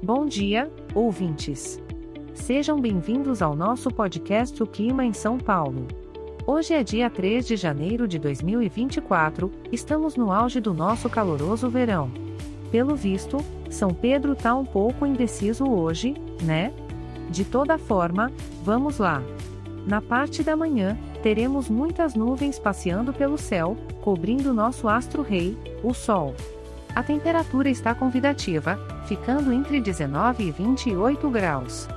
Bom dia, ouvintes. Sejam bem-vindos ao nosso podcast O Clima em São Paulo. Hoje é dia 3 de janeiro de 2024, estamos no auge do nosso caloroso verão. Pelo visto, São Pedro tá um pouco indeciso hoje, né? De toda forma, vamos lá. Na parte da manhã, teremos muitas nuvens passeando pelo céu, cobrindo nosso astro-rei, o Sol. A temperatura está convidativa, ficando entre 19 e 28 graus.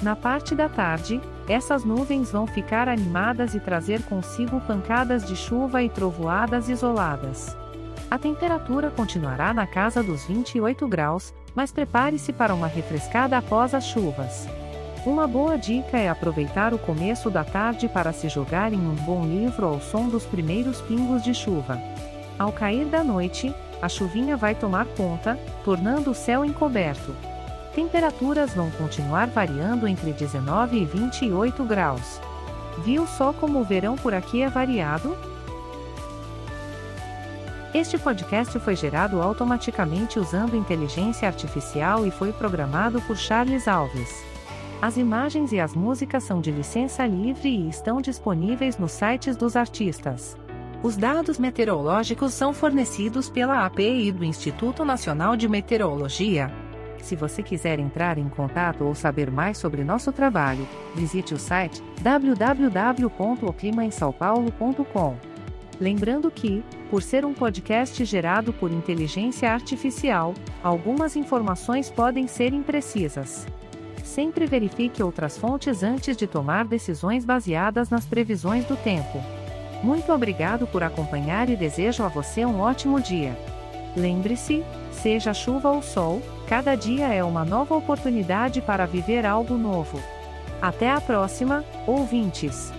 Na parte da tarde, essas nuvens vão ficar animadas e trazer consigo pancadas de chuva e trovoadas isoladas. A temperatura continuará na casa dos 28 graus, mas prepare-se para uma refrescada após as chuvas. Uma boa dica é aproveitar o começo da tarde para se jogar em um bom livro ao som dos primeiros pingos de chuva. Ao cair da noite, a chuvinha vai tomar conta, tornando o céu encoberto. Temperaturas vão continuar variando entre 19 e 28 graus. Viu só como o verão por aqui é variado? Este podcast foi gerado automaticamente usando inteligência artificial e foi programado por Charles Alves. As imagens e as músicas são de licença livre e estão disponíveis nos sites dos artistas. Os dados meteorológicos são fornecidos pela API do Instituto Nacional de Meteorologia. Se você quiser entrar em contato ou saber mais sobre nosso trabalho, visite o site www.oclimaemsaopaulo.com. Lembrando que, por ser um podcast gerado por inteligência artificial, algumas informações podem ser imprecisas. Sempre verifique outras fontes antes de tomar decisões baseadas nas previsões do tempo. Muito obrigado por acompanhar e desejo a você um ótimo dia. Lembre-se, seja chuva ou sol, cada dia é uma nova oportunidade para viver algo novo. Até a próxima, ouvintes!